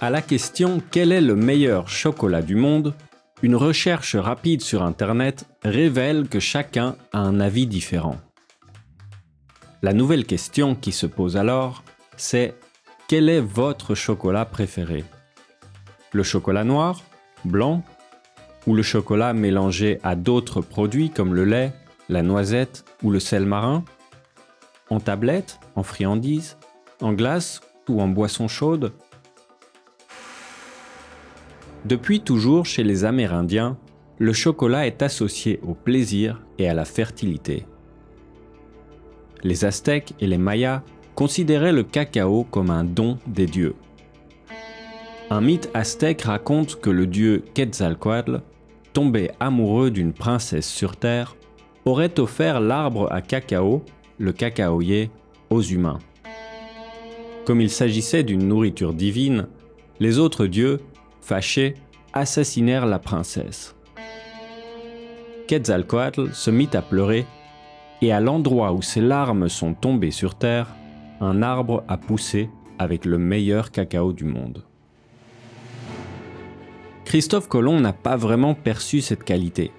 À la question quel est le meilleur chocolat du monde, une recherche rapide sur Internet révèle que chacun a un avis différent. La nouvelle question qui se pose alors, c'est quel est votre chocolat préféré? Le chocolat noir, blanc ou le chocolat mélangé à d'autres produits comme le lait, la noisette ou le sel marin? En tablette, en friandise, en glace ou en boisson chaude? Depuis toujours chez les Amérindiens, le chocolat est associé au plaisir et à la fertilité. Les Aztèques et les Mayas considéraient le cacao comme un don des dieux. Un mythe aztèque raconte que le dieu Quetzalcoatl, tombé amoureux d'une princesse sur Terre, aurait offert l'arbre à cacao, le cacaoyer, aux humains. Comme il s'agissait d'une nourriture divine, les autres dieux, fâchés, assassinèrent la princesse. Quetzalcoatl se mit à pleurer, et à l'endroit où ses larmes sont tombées sur terre, un arbre a poussé avec le meilleur cacao du monde. Christophe Colomb n'a pas vraiment perçu cette qualité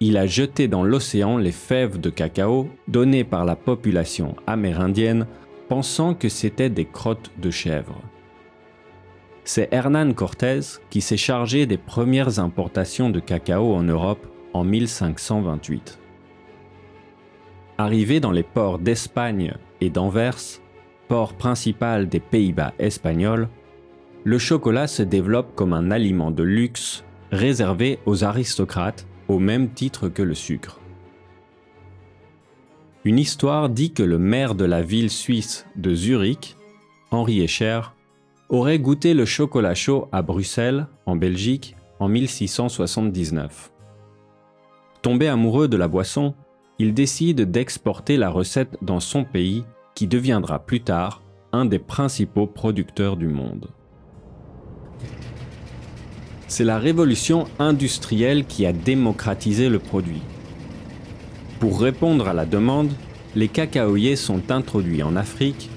il a jeté dans l'océan les fèves de cacao données par la population amérindienne pensant que c'étaient des crottes de chèvre. C'est Hernán Cortés qui s'est chargé des premières importations de cacao en Europe en 1528. Arrivé dans les ports d'Espagne et d'Anvers, port principal des Pays-Bas espagnols, le chocolat se développe comme un aliment de luxe réservé aux aristocrates au même titre que le sucre. Une histoire dit que le maire de la ville suisse de Zurich, Henri Escher, aurait goûté le chocolat chaud à Bruxelles, en Belgique, en 1679. Tombé amoureux de la boisson, il décide d'exporter la recette dans son pays qui deviendra plus tard un des principaux producteurs du monde c'est la révolution industrielle qui a démocratisé le produit. Pour répondre à la demande, les cacaoyers sont introduits en Afrique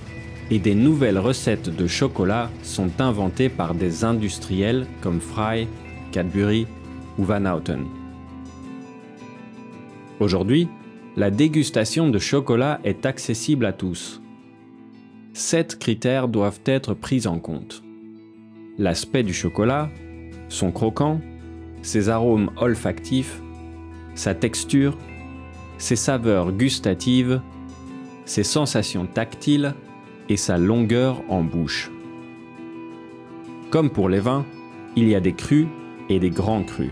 et des nouvelles recettes de chocolat sont inventées par des industriels comme Fry, Cadbury ou Van Houten. Aujourd'hui, la dégustation de chocolat est accessible à tous. Sept critères doivent être pris en compte. L'aspect du chocolat, son croquant, ses arômes olfactifs, sa texture, ses saveurs gustatives, ses sensations tactiles et sa longueur en bouche. Comme pour les vins, il y a des crus et des grands crus.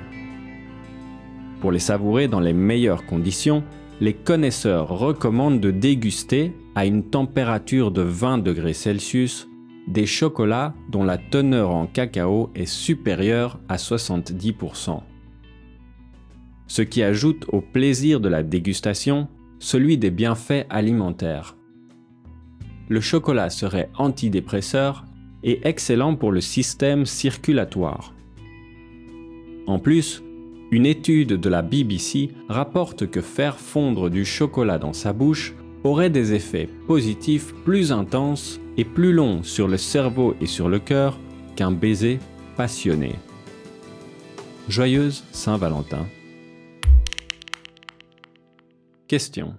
Pour les savourer dans les meilleures conditions, les connaisseurs recommandent de déguster à une température de 20 degrés Celsius des chocolats dont la teneur en cacao est supérieure à 70%. Ce qui ajoute au plaisir de la dégustation celui des bienfaits alimentaires. Le chocolat serait antidépresseur et excellent pour le système circulatoire. En plus, une étude de la BBC rapporte que faire fondre du chocolat dans sa bouche aurait des effets positifs plus intenses et plus longs sur le cerveau et sur le cœur qu'un baiser passionné. Joyeuse Saint-Valentin. Question.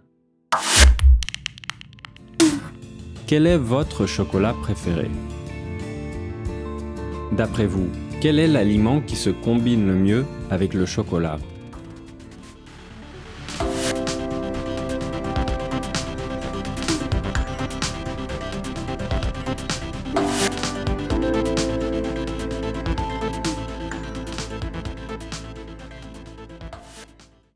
Quel est votre chocolat préféré? D'après vous, quel est l'aliment qui se combine le mieux avec le chocolat?